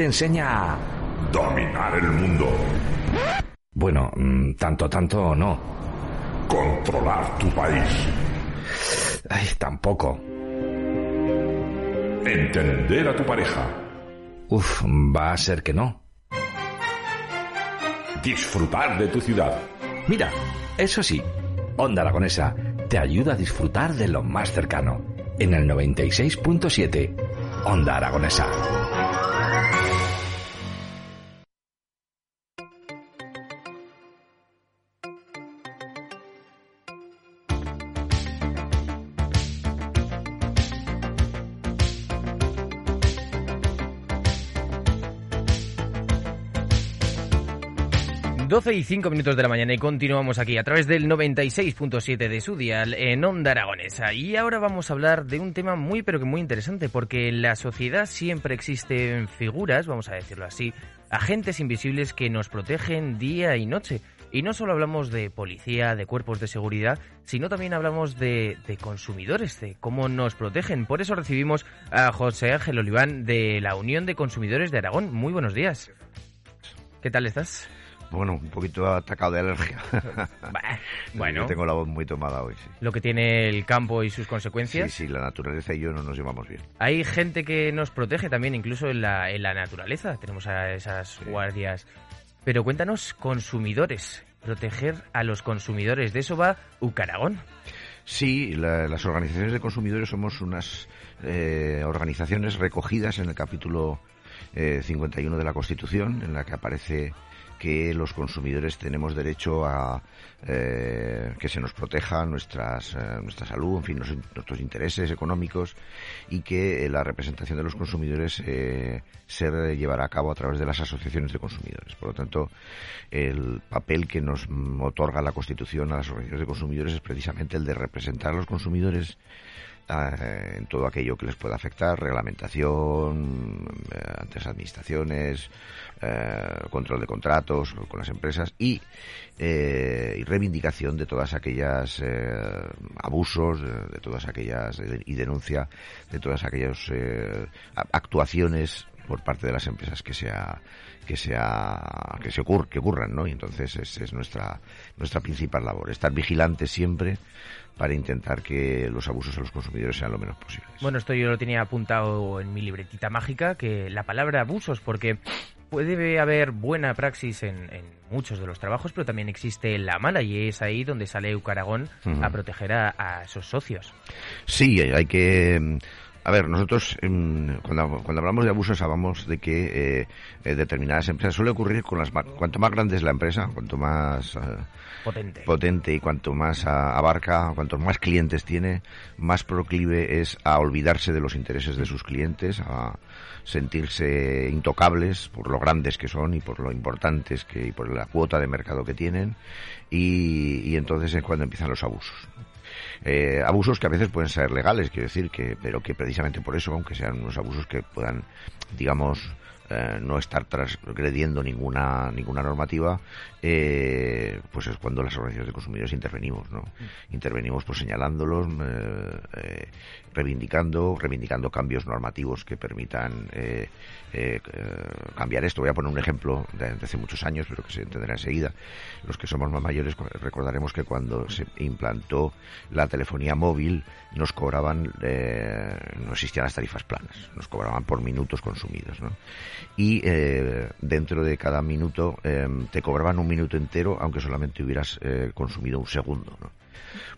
te enseña a dominar el mundo. Bueno, mm, tanto, tanto no. Controlar tu país. Ay, tampoco. Entender a tu pareja. Uf, va a ser que no. Disfrutar de tu ciudad. Mira, eso sí, Onda Aragonesa te ayuda a disfrutar de lo más cercano. En el 96.7, Onda Aragonesa. 12 y 5 minutos de la mañana y continuamos aquí a través del 96.7 de su dial en Onda Aragonesa. Y ahora vamos a hablar de un tema muy pero que muy interesante porque en la sociedad siempre existen figuras, vamos a decirlo así, agentes invisibles que nos protegen día y noche. Y no solo hablamos de policía, de cuerpos de seguridad, sino también hablamos de, de, consumidores, de cómo nos protegen. Por eso recibimos a José Ángel Oliván de la Unión de Consumidores de Aragón. Muy buenos días. ¿Qué tal estás? Bueno, un poquito atacado de alergia. bueno. tengo la voz muy tomada hoy, sí. Lo que tiene el campo y sus consecuencias. Sí, sí, la naturaleza y yo no nos llevamos bien. Hay gente que nos protege también, incluso en la, en la naturaleza. Tenemos a esas guardias. Pero cuéntanos, consumidores. Proteger a los consumidores. De eso va Ucaragón. Sí, las organizaciones de consumidores somos unas eh, organizaciones recogidas en el capítulo eh, 51 de la Constitución, en la que aparece que los consumidores tenemos derecho a eh, que se nos proteja nuestras, eh, nuestra salud, en fin, nuestros intereses económicos y que la representación de los consumidores eh, se llevará a cabo a través de las asociaciones de consumidores. Por lo tanto, el papel que nos otorga la Constitución a las organizaciones de consumidores es precisamente el de representar a los consumidores eh, en todo aquello que les pueda afectar, reglamentación eh, ante las administraciones, eh, control de contratos con las empresas y, y reivindicación de todas aquellas abusos, de, todas aquellas y denuncia de todas aquellas actuaciones por parte de las empresas que sea que sea que se ocurra, que ocurran, ¿no? Y entonces esa es nuestra nuestra principal labor, estar vigilantes siempre para intentar que los abusos a los consumidores sean lo menos posibles. Bueno, esto yo lo tenía apuntado en mi libretita mágica, que la palabra abusos, porque puede haber buena praxis en, muchos de los trabajos, pero también existe la mala y es ahí donde sale Eucaragón a proteger a, a esos socios. Sí, hay que a ver, nosotros cuando, cuando, hablamos de abusos hablamos de que eh, eh, determinadas empresas suele ocurrir con las cuanto más grande es la empresa, cuanto más eh, potente. potente. y cuanto más abarca, cuanto más clientes tiene, más proclive es a olvidarse de los intereses de sus clientes, a sentirse intocables por lo grandes que son y por lo importantes que y por la cuota de mercado que tienen y, y entonces es cuando empiezan los abusos. Eh, abusos que a veces pueden ser legales, quiero decir, que, pero que precisamente por eso, aunque sean unos abusos que puedan, digamos, eh, no estar transgrediendo ninguna ninguna normativa, eh, pues es cuando las organizaciones de consumidores intervenimos, ¿no? Mm. Intervenimos pues señalándolos, eh, reivindicando, reivindicando cambios normativos que permitan cambiar esto. Voy a poner un ejemplo de, hace muchos años, pero que se entenderá enseguida. Los que somos más mayores recordaremos que cuando se implantó la telefonía móvil nos cobraban, no existían las tarifas planas, nos cobraban por minutos consumidos, ¿no? Y dentro de cada minuto te cobraban un minuto entero, aunque solamente hubieras eh, consumido un segundo. ¿no?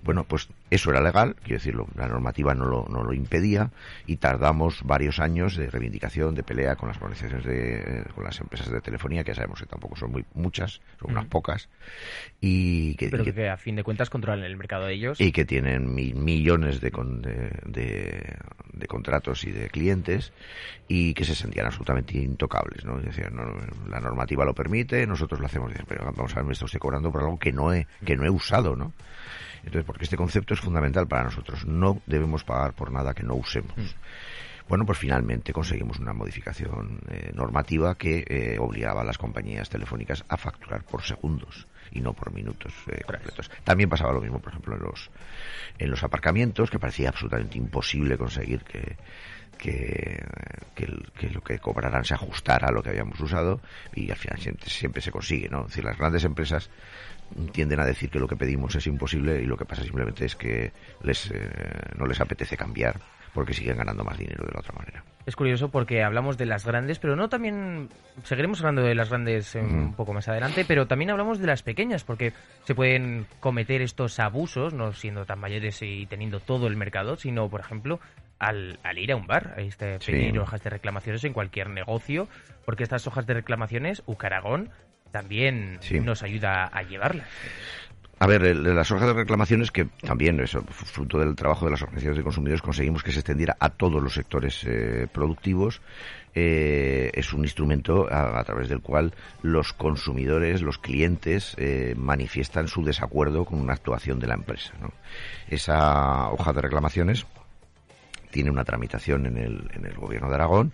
Bueno, pues eso era legal, quiero decirlo, la normativa no lo, no lo impedía y tardamos varios años de reivindicación, de pelea con las organizaciones de, con las empresas de telefonía, que ya sabemos que tampoco son muy muchas, son unas pocas, y que, Pero que, a fin de cuentas controlan el mercado de ellos. Y que tienen millones de, de, de, contratos y de clientes y que se sentían absolutamente intocables, ¿no? Decían, no, la normativa lo permite, nosotros lo hacemos, pero vamos a ver, me estoy cobrando por algo que no he, que no he usado, ¿no? Entonces, porque este concepto es fundamental para nosotros. No debemos pagar por nada que no usemos. Mm. Bueno, pues finalmente conseguimos una modificación eh, normativa que eh, obligaba a las compañías telefónicas a facturar por segundos y no por minutos eh, completos. También pasaba lo mismo, por ejemplo, en los, en los aparcamientos, que parecía absolutamente imposible conseguir que que, que, que cobrarán se ajustara a lo que habíamos usado y al final siempre, siempre se consigue, ¿no? Es decir, las grandes empresas tienden a decir que lo que pedimos es imposible y lo que pasa simplemente es que les, eh, no les apetece cambiar porque siguen ganando más dinero de la otra manera. Es curioso porque hablamos de las grandes, pero no también seguiremos hablando de las grandes un poco más adelante, pero también hablamos de las pequeñas porque se pueden cometer estos abusos, no siendo tan mayores y teniendo todo el mercado, sino, por ejemplo, al, ir a un bar, este, pedir hojas de reclamaciones en cualquier negocio, porque estas hojas de reclamaciones, Ucaragón también nos ayuda a llevarlas. A ver, las hojas de reclamaciones, que también, eso, fruto del trabajo de las organizaciones de consumidores, conseguimos que se extendiera a todos los sectores eh, productivos. Eh, es un instrumento a, través del cual los consumidores, los clientes, eh, manifiestan su desacuerdo con una actuación de la empresa. Esa hoja de reclamaciones tiene una tramitación en el, en el Gobierno de Aragón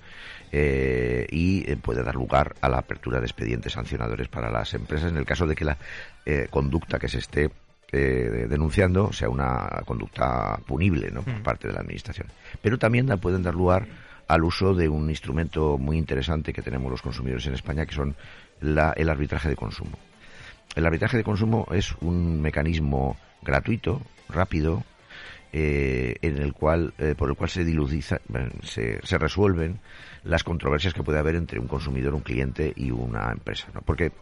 eh, y eh, puede dar lugar a la apertura de expedientes sancionadores para las empresas en el caso de que la eh, conducta que se esté denunciando sea una conducta punible ¿no? por mm. parte de la Administración. Pero también pueden dar lugar al uso de un instrumento muy interesante que tenemos los consumidores en España, que son la, el arbitraje de consumo. El arbitraje de consumo es un mecanismo gratuito, rápido, eh, en el cual, eh, por el cual se diludiza, se, se, resuelven las controversias que puede haber entre un consumidor, un cliente y una empresa. ¿no? Porque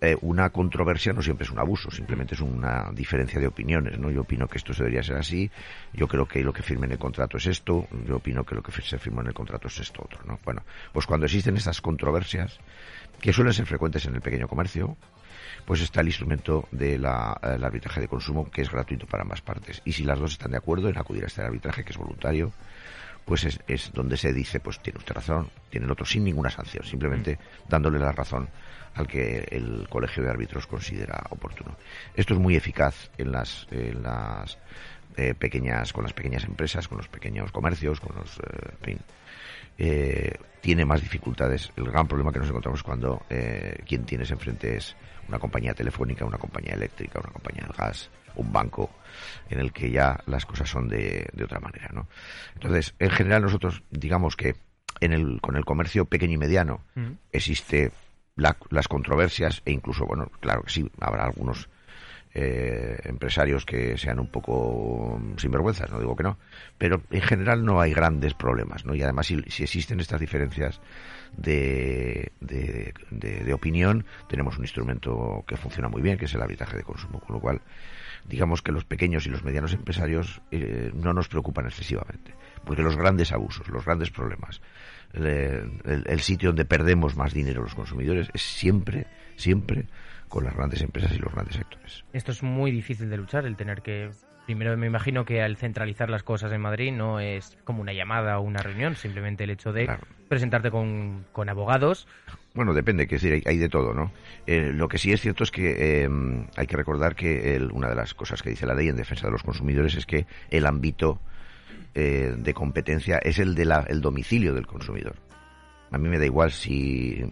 eh, una controversia no siempre es un abuso, simplemente es una diferencia de opiniones. ¿no? Yo opino que esto debería ser así, yo creo que lo que firme en el contrato es esto, yo opino que lo que se firmó en el contrato es esto otro. ¿no? Bueno, pues cuando existen estas controversias, que suelen ser frecuentes en el pequeño comercio, pues está el instrumento del de arbitraje de consumo que es gratuito para ambas partes. Y si las dos están de acuerdo en acudir a este arbitraje, que es voluntario, pues es, es donde se dice, pues tiene usted razón, tiene el otro sin ninguna sanción, simplemente mm. dándole la razón al que el colegio de árbitros considera oportuno. Esto es muy eficaz en las, en las eh, pequeñas, con las pequeñas empresas, con los pequeños comercios, con los, eh, en fin, eh, tiene más dificultades. El gran problema que nos encontramos cuando eh, quien tienes enfrente es una compañía telefónica, una compañía eléctrica, una compañía de gas, un banco, en el que ya las cosas son de, de otra manera, ¿no? Entonces, en general nosotros, digamos que en el, con el comercio pequeño y mediano existe las controversias e incluso, bueno, claro que sí, habrá algunos eh, empresarios que sean un poco sinvergüenzas, no digo que no, pero en general no hay grandes problemas, ¿no? Y además si, existen estas diferencias de, de, opinión, tenemos un instrumento que funciona muy bien, que es el arbitraje de consumo, con lo cual digamos que los pequeños y los medianos empresarios eh, no nos preocupan excesivamente, porque los grandes abusos, los grandes problemas, el sitio donde perdemos más dinero los consumidores es siempre, siempre con las grandes empresas y los grandes sectores. Esto es muy difícil de luchar, el tener que... Primero me imagino que al centralizar las cosas en Madrid no es como una llamada o una reunión, simplemente el hecho de presentarte con, con, abogados. Bueno, depende, que decir, hay, de todo, ¿no? Eh, lo que sí es cierto es que eh, hay que recordar que una de las cosas que dice la ley en defensa de los consumidores es que el ámbito eh, de competencia es el de el domicilio del consumidor. A mí me da igual si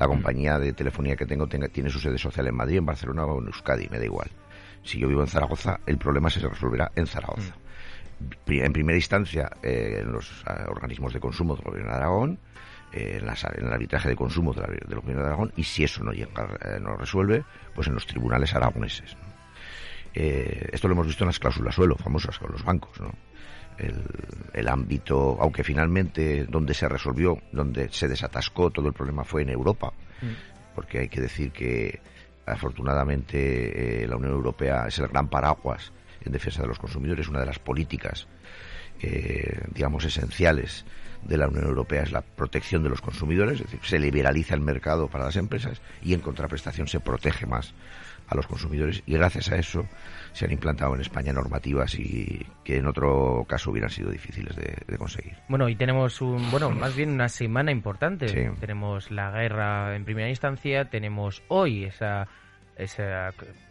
la compañía de telefonía que tengo tiene su sede social en Madrid, en Barcelona o en Euskadi, me da igual. Si yo vivo en Zaragoza, el problema se resolverá en Zaragoza. En primera instancia, eh, en los eh, organismos de consumo del Gobierno de Aragón, eh, en, el arbitraje de consumo del, Gobierno de Aragón, y si eso no llega, no resuelve, pues en los tribunales aragoneses. esto lo hemos visto en las cláusulas suelo, famosas con los bancos, ¿no? El, ámbito, aunque finalmente donde se resolvió, donde se desatascó todo el problema fue en Europa, mm. porque hay que decir que afortunadamente eh, la Unión Europea es el gran paraguas en defensa de los consumidores, una de las políticas, eh, digamos, esenciales de la Unión Europea es la protección de los consumidores, es decir, se liberaliza el mercado para las empresas y en contraprestación se protege más a los consumidores y gracias a eso se han implantado en España normativas y que en otro caso hubieran sido difíciles de, conseguir. Bueno, y tenemos un, bueno, más bien una semana importante. Tenemos la guerra en primera instancia, tenemos hoy esa ese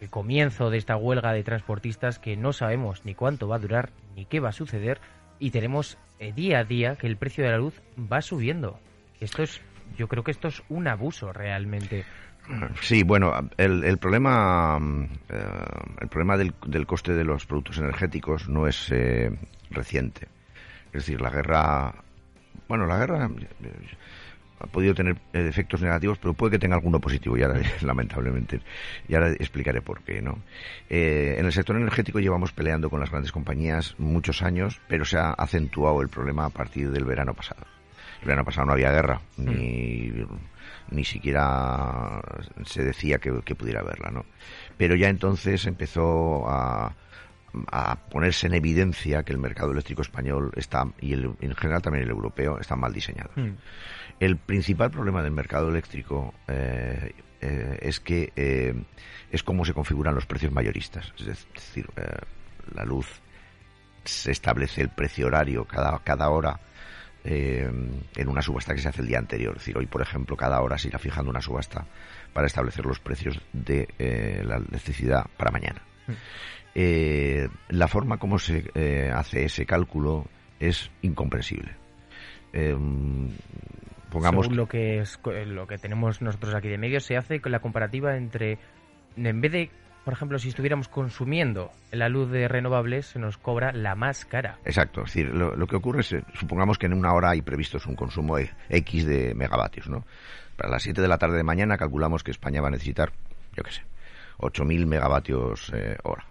el comienzo de esta huelga de transportistas que no sabemos ni cuánto va a durar ni qué va a suceder y tenemos eh, día a día que el precio de la luz va subiendo. Esto es, yo creo que esto es un abuso realmente. Sí, bueno, el, problema, eh, el problema del, coste de los productos energéticos no es eh, reciente. Es decir, la guerra bueno, la guerra ha podido tener eh, efectos negativos, pero puede que tenga alguno positivo, y ahora, lamentablemente, y ahora explicaré por qué, ¿no? Eh, en el sector energético llevamos peleando con las grandes compañías muchos años, pero se ha acentuado el problema a partir del verano pasado. El verano pasado no había guerra, mm. ni, ni siquiera se decía que, pudiera haberla, ¿no? Pero ya entonces empezó a, a ponerse en evidencia que el mercado eléctrico español está, y el, en general también el europeo, están mal diseñados. Mm. El principal problema del mercado eléctrico eh, eh, es que eh, es cómo se configuran los precios mayoristas. Es decir, la luz se establece el precio horario cada, cada hora en una subasta que se hace el día anterior. Es decir, hoy, por ejemplo, cada hora se irá fijando una subasta para establecer los precios de la electricidad para mañana. Mm. la forma como se hace ese cálculo es incomprensible pongamos Según lo que es lo que tenemos nosotros aquí de medio se hace con la comparativa entre en vez de por ejemplo, si estuviéramos consumiendo la luz de renovables, se nos cobra la más cara. Exacto. Es decir, lo, que ocurre es, supongamos que en una hora hay previstos un consumo X de megavatios, ¿no? Para las 7 de la tarde de mañana calculamos que España va a necesitar, yo qué sé, 8.000 megavatios eh, hora.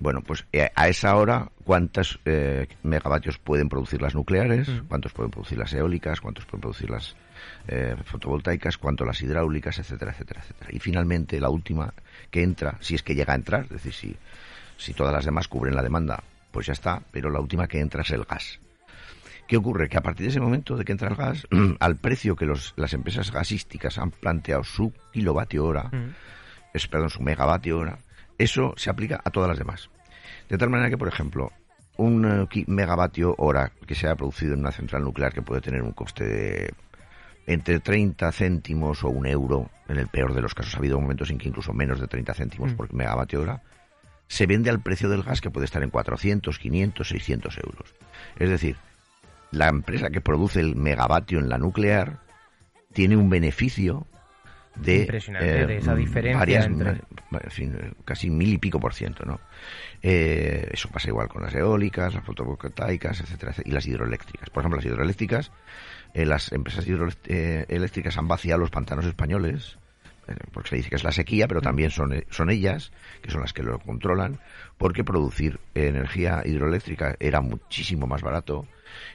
Bueno, pues eh, a esa hora, ¿cuántos eh, megavatios pueden producir las nucleares? Mm. ¿Cuántos pueden producir las eólicas? ¿Cuántos pueden producir las eh, fotovoltaicas? ¿Cuánto las hidráulicas? Etcétera, etcétera, etcétera. Y finalmente, la última que entra, si es que llega a entrar, es decir, si, si todas las demás cubren la demanda, pues ya está, pero la última que entra es el gas. ¿Qué ocurre? Que a partir de ese momento de que entra el gas, al precio que los, las empresas gasísticas han planteado su kilovatio hora, mm. Es, perdón, su megavatio hora, eso se aplica a todas las demás. De tal manera que, por ejemplo, un eh, megavatio hora que se haya producido en una central nuclear que puede tener un coste de entre 30 céntimos o un euro, en el peor de los casos ha habido momentos en que incluso menos de 30 céntimos mm. por megavatio hora, se vende al precio del gas que puede estar en 400, 500, 600 euros. Es decir, la empresa que produce el megavatio en la nuclear tiene un beneficio de, Impresionante, esa eh, diferencia entre... casi mil y pico por ciento, ¿no? Eh, eso pasa igual con las eólicas, las fotovoltaicas, etcétera, y las hidroeléctricas. Por ejemplo, las hidroeléctricas, eh, las empresas hidroeléctricas han vaciado los pantanos españoles, porque se dice que es la sequía, pero también son, son ellas, que son las que lo controlan, porque producir energía hidroeléctrica era muchísimo más barato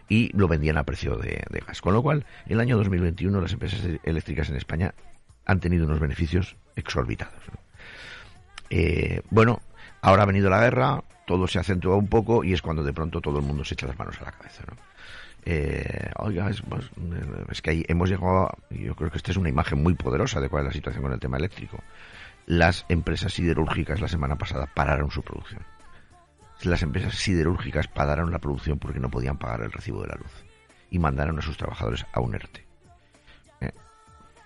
y lo vendían a precio de, de gas. Con lo cual, el año 2021 las empresas eléctricas en España han tenido unos beneficios exorbitados. Eh, bueno, ahora ha venido la guerra, todo se acentúa un poco y es cuando de pronto todo el mundo se echa las manos a la cabeza. ¿no? Eh, oiga, es, pues, es, que ahí hemos llegado, a, yo creo que esta es una imagen muy poderosa de cuál es la situación con el tema eléctrico. Las empresas siderúrgicas la semana pasada pararon su producción. Las empresas siderúrgicas pararon la producción porque no podían pagar el recibo de la luz y mandaron a sus trabajadores a un ERTE. Eh,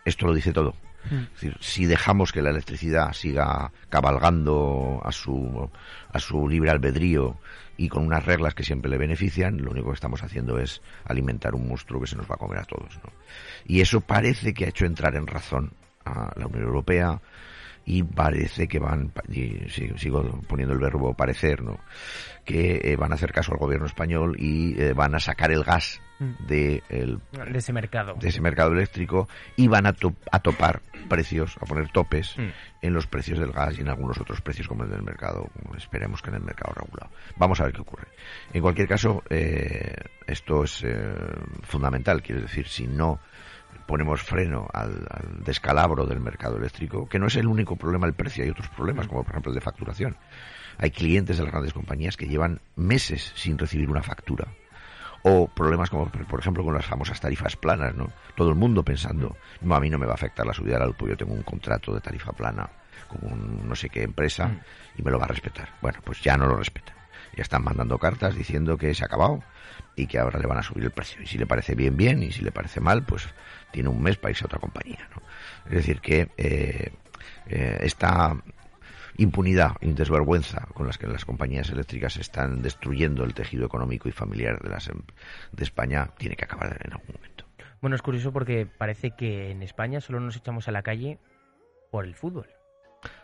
esto lo dice todo. Mm. decir, si dejamos que la electricidad siga cabalgando a su, a su libre albedrío y con unas reglas que siempre le benefician, lo único que estamos haciendo es alimentar un monstruo que se nos va a comer a todos. Y eso parece que ha hecho entrar en razón a la Unión Europea y parece que van, y sigo poniendo el verbo parecer, ¿no? que eh, van a hacer caso al gobierno español y eh, van a sacar el gas mm. de, el, de ese mercado de ese mercado eléctrico y van a, a topar precios, a poner topes mm. en los precios del gas y en algunos otros precios como el del mercado, esperemos que en el mercado regulado. Vamos a ver qué ocurre. En cualquier caso, eh, esto es fundamental, quiero decir, si no ponemos freno al, al, descalabro del mercado eléctrico, que no es el único problema el precio, hay otros problemas, como por ejemplo el de facturación. Hay clientes de las grandes compañías que llevan meses sin recibir una factura. O problemas como, por ejemplo, con las famosas tarifas planas, ¿no? Todo el mundo pensando, no, a mí no me va a afectar la subida de la luz, yo tengo un contrato de tarifa plana con no sé qué empresa mm. y me lo va a respetar. Bueno, pues ya no lo respeta. Ya están mandando cartas diciendo que se ha acabado y que ahora le van a subir el precio. Y si le parece bien, bien, y si le parece mal, pues tiene un mes para irse a otra compañía. ¿no? Es decir, que eh, eh, esta impunidad y desvergüenza con las que las compañías eléctricas están destruyendo el tejido económico y familiar de, las, em, de España tiene que acabar en algún momento. Bueno, es curioso porque parece que en España solo nos echamos a la calle por el fútbol.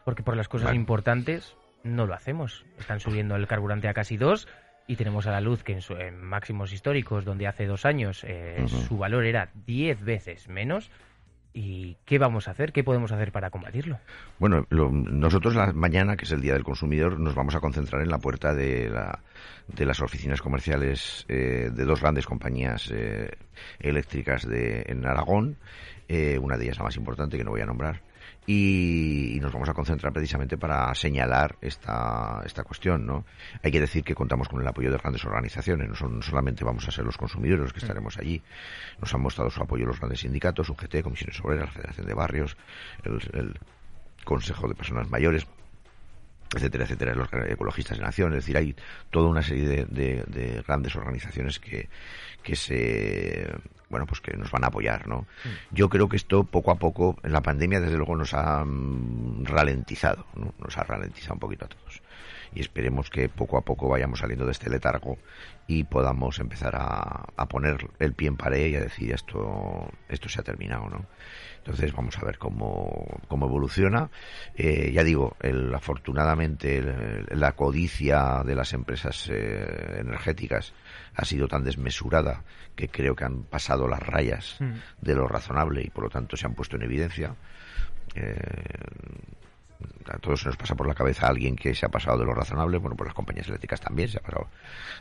Porque por las cosas importantes no lo hacemos. Están subiendo el carburante a casi dos Y tenemos a la luz que en, su, máximos históricos, donde hace dos años eh, su valor era 10 veces menos, ¿Y qué vamos a hacer? ¿Qué podemos hacer para combatirlo? Bueno, nosotros la mañana, que es el Día del Consumidor, nos vamos a concentrar en la puerta de, la, de las oficinas comerciales eh, de dos grandes compañías eh, eléctricas de, en Aragón. Eh, una de ellas la más importante, que no voy a nombrar, y, nos vamos a concentrar precisamente para señalar esta, esta cuestión. ¿no? Hay que decir que contamos con el apoyo de grandes organizaciones, no, son, solamente vamos a ser los consumidores los que estaremos allí, nos han mostrado su apoyo los grandes sindicatos, UGT, Comisiones Obreras, la Federación de Barrios, el Consejo de Personas Mayores, etcétera, etcétera, los ecologistas de nación, es decir, hay toda una serie de, grandes organizaciones que, que se bueno pues que nos van a apoyar no mm. yo creo que esto poco a poco en la pandemia desde luego nos ha mm, ralentizado ¿no? nos ha ralentizado un poquito a todos y esperemos que poco a poco vayamos saliendo de este letargo y podamos empezar a, a poner el pie en pared y a decir esto esto se ha terminado no entonces vamos a ver cómo, cómo evoluciona. Eh, ya digo, el, afortunadamente la codicia de las empresas eh, energéticas ha sido tan desmesurada que creo que han pasado las rayas mm. de lo razonable y por lo tanto se han puesto en evidencia. Eh, a todos se nos pasa por la cabeza alguien que se ha pasado de lo razonable, bueno, pues las compañías eléctricas también se ha pasado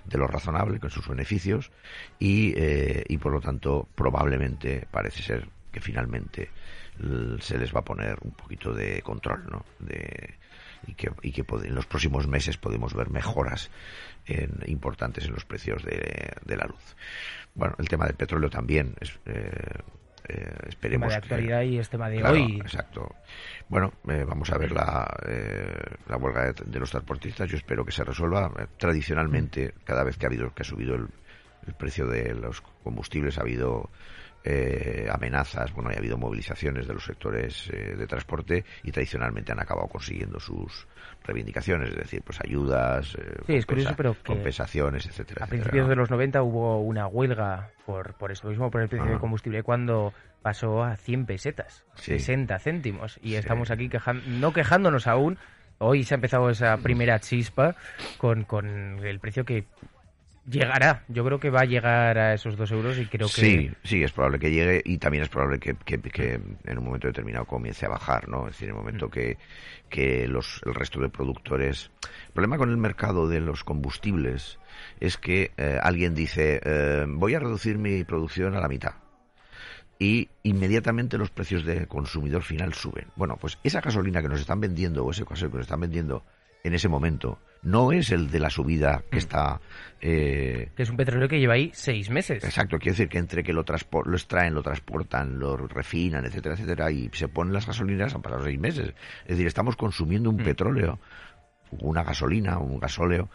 de lo razonable con sus beneficios y, y por lo tanto probablemente parece ser que finalmente se les va a poner un poquito de control, ¿no? De, y que, y que en los próximos meses podemos ver mejoras importantes en los precios de, la luz. Bueno, el tema del petróleo también es, eh, eh, esperemos tema de actualidad y es tema de hoy. Exacto. Bueno, eh, vamos a ver la, la huelga de, los transportistas. Yo espero que se resuelva. tradicionalmente, cada vez que ha habido que ha subido el, el precio de los combustibles, ha habido eh, amenazas, bueno, ha habido movilizaciones de los sectores eh, de transporte y tradicionalmente han acabado consiguiendo sus reivindicaciones, es decir, pues ayudas, eh, compensaciones, etcétera. A principios de los 90 hubo una huelga por, por esto mismo, por el precio del combustible, cuando pasó a 100 pesetas, 60 céntimos, y estamos aquí no quejándonos aún, Hoy se ha empezado esa primera chispa con, con el precio que Llegará, yo creo que va a llegar a esos dos euros y creo que... Sí, sí, es probable que llegue y también es probable que, en un momento determinado comience a bajar, ¿no? Es decir, en el momento que, que los, el resto de productores... El problema con el mercado de los combustibles es que eh, alguien dice, eh, voy a reducir mi producción a la mitad y inmediatamente los precios de consumidor final suben. Bueno, pues esa gasolina que nos están vendiendo o ese gasoil que nos están vendiendo en ese momento no es el de la subida que está... Eh, que es un petróleo que lleva ahí seis meses. Exacto, quiere decir que entre que lo, lo extraen, lo transportan, lo refinan, etcétera, etcétera, y se ponen las gasolinas, han pasado seis meses. Es decir, estamos consumiendo un mm. petróleo, una gasolina, un gasóleo,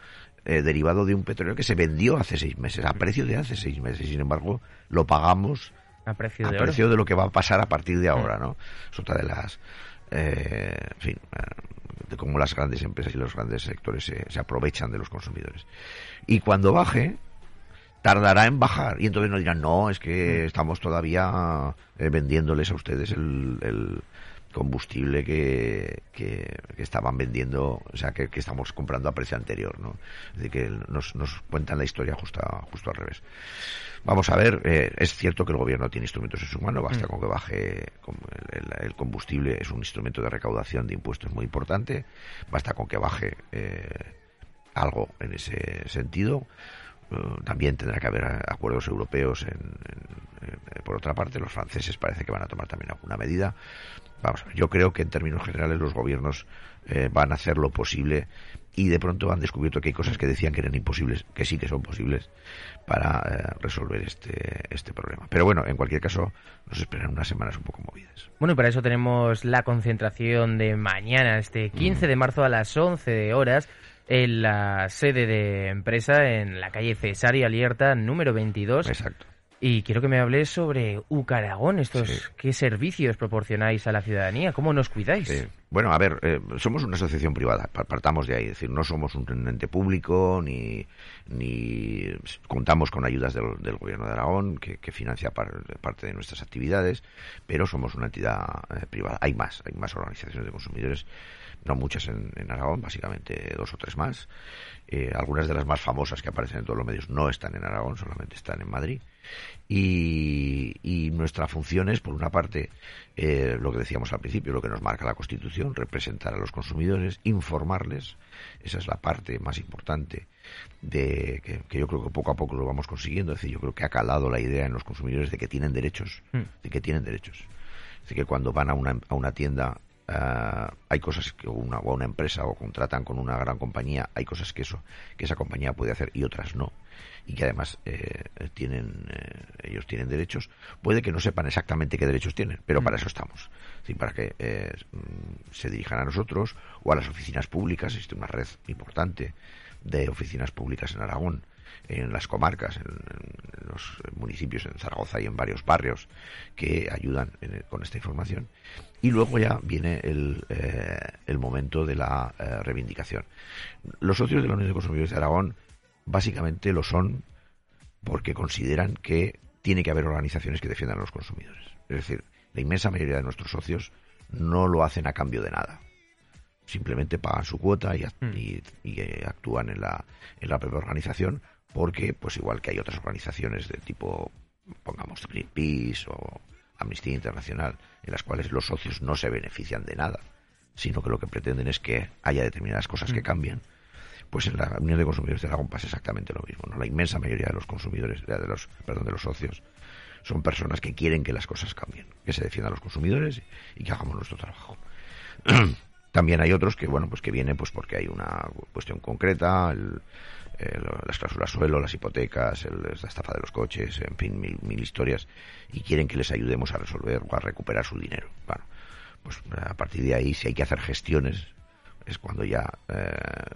eh, derivado de un petróleo que se vendió hace seis meses, a precio de hace seis meses. Sin embargo, lo pagamos a precio de, precio de lo que va a pasar a partir de ahora, mm. ¿no? Es otra de las... Eh, en fin, de cómo las grandes empresas y los grandes sectores se, aprovechan de los consumidores. Y cuando baje, tardará en bajar y entonces nos dirán no es que estamos todavía eh, vendiéndoles a ustedes el, combustible que, que, estaban vendiendo o sea que, estamos comprando a precio anterior no es decir que nos, nos cuentan la historia justo justo al revés Vamos a ver, eh, es cierto que el gobierno tiene instrumentos en su mano, basta mm. con que baje el, combustible, es un instrumento de recaudación de impuestos muy importante, basta con que baje eh, algo en ese sentido. Eh, también tendrá que haber acuerdos europeos. por otra parte, los franceses parece que van a tomar también alguna medida. Vamos, yo creo que en términos generales los gobiernos van a hacer lo posible y de pronto han descubierto que hay cosas que decían que eran imposibles, que sí que son posibles para eh, resolver este, este problema. Pero bueno, en cualquier caso, nos esperan unas semanas un poco movidas. Bueno, y para eso tenemos la concentración de mañana, este 15 de marzo a las 11 horas, en la sede de empresa, en la calle Cesaria Alierta, número 22. Exacto Y quiero que me hables sobre Ucaragón, estos qué servicios proporcionáis a la ciudadanía, cómo nos cuidáis. Bueno, a ver, eh, somos una asociación privada, partamos de ahí, es decir, no somos un ente público ni, ni contamos con ayudas del, gobierno de Aragón que, financia parte de nuestras actividades, pero somos una entidad eh, privada. Hay más, hay más organizaciones de consumidores no muchas en, Aragón, básicamente dos o tres más. Eh, algunas de las más famosas que aparecen en todos los medios no están en Aragón, solamente están en Madrid. Y, nuestra función es, por una parte, eh, lo que decíamos al principio, lo que nos marca la Constitución, representar a los consumidores, informarles. Esa es la parte más importante de que, yo creo que poco a poco lo vamos consiguiendo. Es decir, yo creo que ha calado la idea en los consumidores de que tienen derechos, hmm. de que tienen derechos. Es decir, que cuando van a una, a una tienda eh, hay cosas que una, o una empresa o contratan con una gran compañía, hay cosas que eso que esa compañía puede hacer y otras no. Y que además eh, tienen eh, ellos tienen derechos. Puede que no sepan exactamente qué derechos tienen pero para mm. eso estamos. Para que mm, se dirijan a nosotros o a las oficinas públicas. Existe una red importante de oficinas públicas en Aragón en las comarcas, en, los municipios, en Zaragoza y en varios barrios que ayudan con esta información. Y luego ya viene el, eh, el momento de la eh, reivindicación. Los socios de la Unión de Consumidores de Aragón básicamente lo son porque consideran que tiene que haber organizaciones que defiendan a los consumidores. Es decir, la inmensa mayoría de nuestros socios no lo hacen a cambio de nada simplemente pagan su cuota y, hmm. y, y, eh, actúan en la, en la propia organización porque, pues igual que hay otras organizaciones de tipo, pongamos Greenpeace o Amnistía Internacional, en las cuales los socios no se benefician de nada, sino que lo que pretenden es que haya determinadas cosas que mm. cambien, pues en la Unión de Consumidores de Aragón pasa exactamente lo mismo. ¿no? La inmensa mayoría de los consumidores, de los, perdón, de los socios, son personas que quieren que las cosas cambien, que se defiendan los consumidores y que hagamos nuestro trabajo. También hay otros que, bueno, pues que vienen pues porque hay una cuestión concreta, el, las cláusulas suelo, las hipotecas, la estafa de los coches, en fin, mil, historias, y quieren que les ayudemos a resolver o a recuperar su dinero. Bueno, pues a partir de ahí, si hay que hacer gestiones, es cuando ya, eh,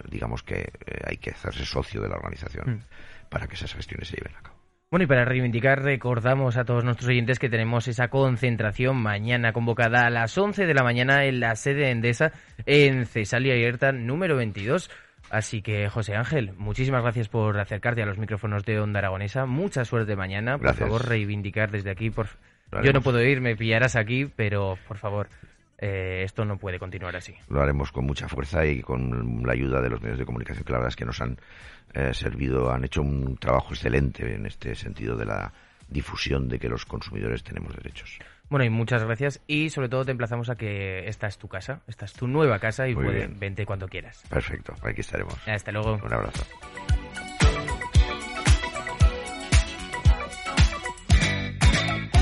digamos que eh, hay que hacerse socio de la organización mm. para que esas gestiones se lleven a cabo. Bueno, y para reivindicar, recordamos a todos nuestros oyentes que tenemos esa concentración mañana convocada a las 11 de la mañana en la sede Endesa en Cesalia Hierta número 22. Así que, José Ángel, muchísimas gracias por acercarte a los micrófonos de Onda Aragonesa. Mucha suerte mañana. Por favor, reivindicar desde aquí. Por... Yo no puedo ir, me pillarás aquí, pero por favor, eh, esto no puede continuar así. Lo haremos con mucha fuerza y con la ayuda de los medios de comunicación, que la verdad es que nos han eh, servido, han hecho un trabajo excelente en este sentido de la difusión de que los consumidores tenemos derechos. Bueno, y muchas gracias y sobre todo te emplazamos a que esta es tu casa, esta es tu nueva casa y puede, vente cuando quieras. Perfecto, aquí estaremos. Hasta luego. Un abrazo.